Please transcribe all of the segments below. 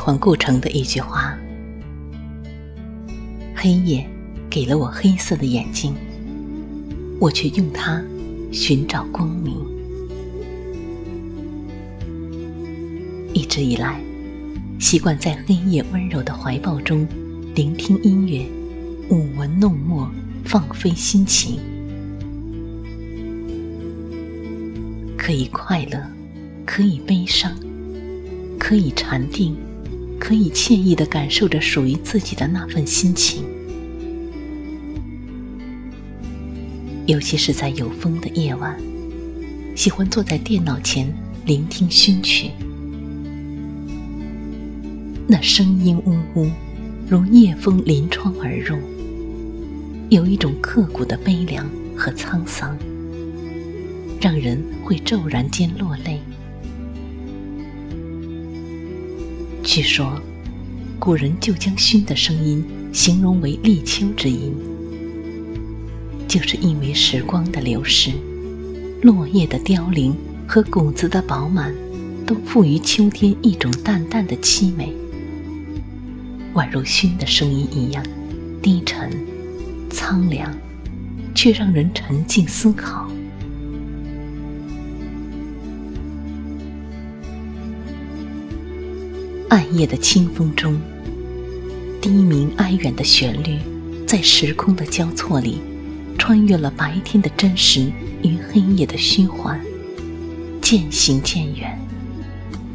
欢顾城的一句话：“黑夜给了我黑色的眼睛，我却用它寻找光明。”一直以来，习惯在黑夜温柔的怀抱中聆听音乐，舞文弄墨，放飞心情，可以快乐，可以悲伤，可以禅定。可以惬意的感受着属于自己的那份心情，尤其是在有风的夜晚，喜欢坐在电脑前聆听薰曲，那声音呜呜，如夜风临窗而入，有一种刻骨的悲凉和沧桑，让人会骤然间落泪。据说，古人就将熏的声音形容为立秋之音，就是因为时光的流逝、落叶的凋零和谷子的饱满，都赋予秋天一种淡淡的凄美，宛如熏的声音一样低沉、苍凉，却让人沉静思考。暗夜的清风中，低鸣哀远的旋律，在时空的交错里，穿越了白天的真实与黑夜的虚幻，渐行渐远。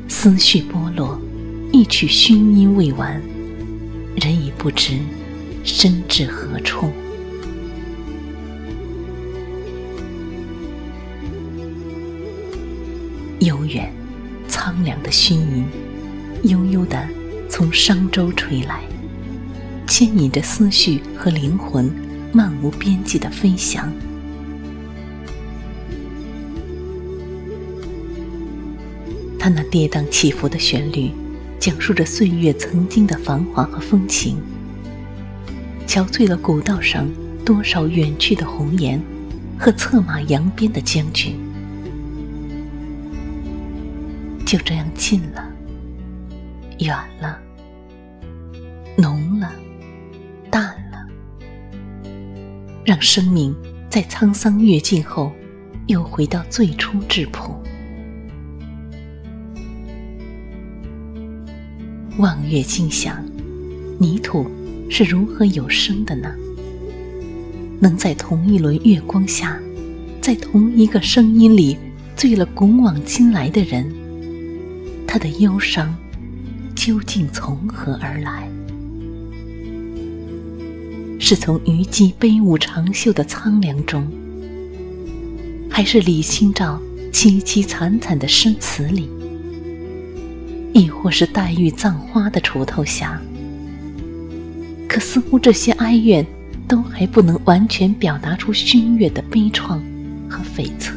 思绪剥落，一曲熏音未完，人已不知身至何处。悠远、苍凉的熏音。悠悠地从商周吹来，牵引着思绪和灵魂，漫无边际的飞翔。它那跌宕起伏的旋律，讲述着岁月曾经的繁华和风情，憔悴了古道上多少远去的红颜和策马扬鞭的将军。就这样近了。远了，浓了，淡了，让生命在沧桑阅尽后，又回到最初质朴。望月静想，泥土是如何有生的呢？能在同一轮月光下，在同一个声音里醉了古往今来的人，他的忧伤。究竟从何而来？是从虞姬悲舞长袖的苍凉中，还是李清照凄凄惨惨的诗词里，亦或是黛玉葬花的锄头下？可似乎这些哀怨，都还不能完全表达出熏月的悲怆和悱恻。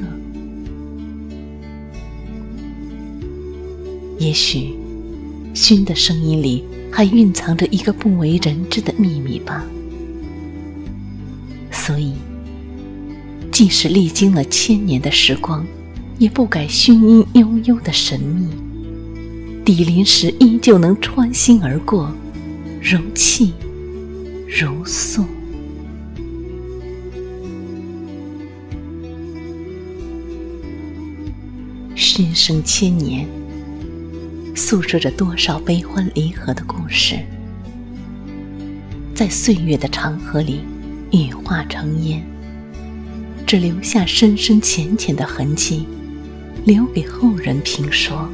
也许。熏的声音里，还蕴藏着一个不为人知的秘密吧。所以，即使历经了千年的时光，也不改熏音悠悠的神秘。抵临时，依旧能穿心而过，如泣如诉。熏声千年。诉说着多少悲欢离合的故事，在岁月的长河里羽化成烟，只留下深深浅浅的痕迹，留给后人评说。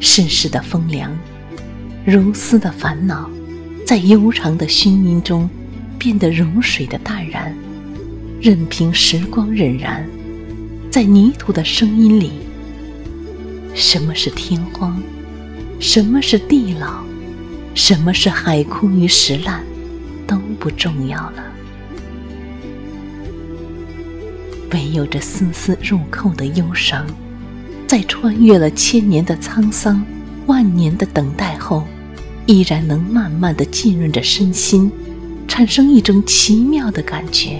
世事的风凉，如丝的烦恼，在悠长的熏音中变得如水的淡然，任凭时光荏苒，在泥土的声音里，什么是天荒？什么是地老？什么是海枯与石烂？都不重要了。唯有这丝丝入扣的忧伤。在穿越了千年的沧桑、万年的等待后，依然能慢慢的浸润着身心，产生一种奇妙的感觉，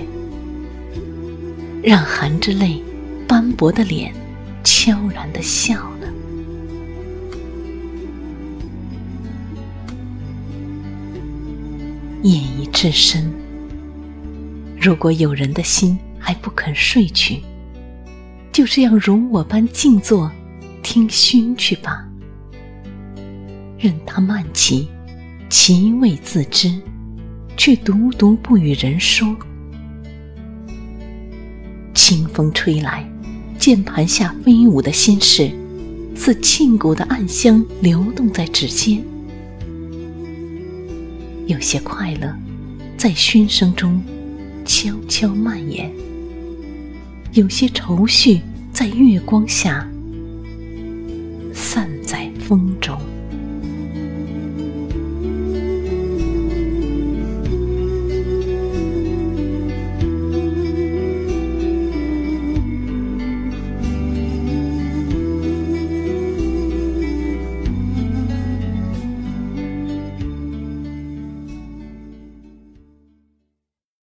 让含着泪、斑驳的脸悄然的笑夜已至深，如果有人的心还不肯睡去。就这样如我般静坐，听熏去吧。任他慢起，其味自知，却独独不与人说。清风吹来，键盘下飞舞的心事，似沁骨的暗香流动在指尖。有些快乐，在熏声中悄悄蔓延。有些愁绪在月光下散在风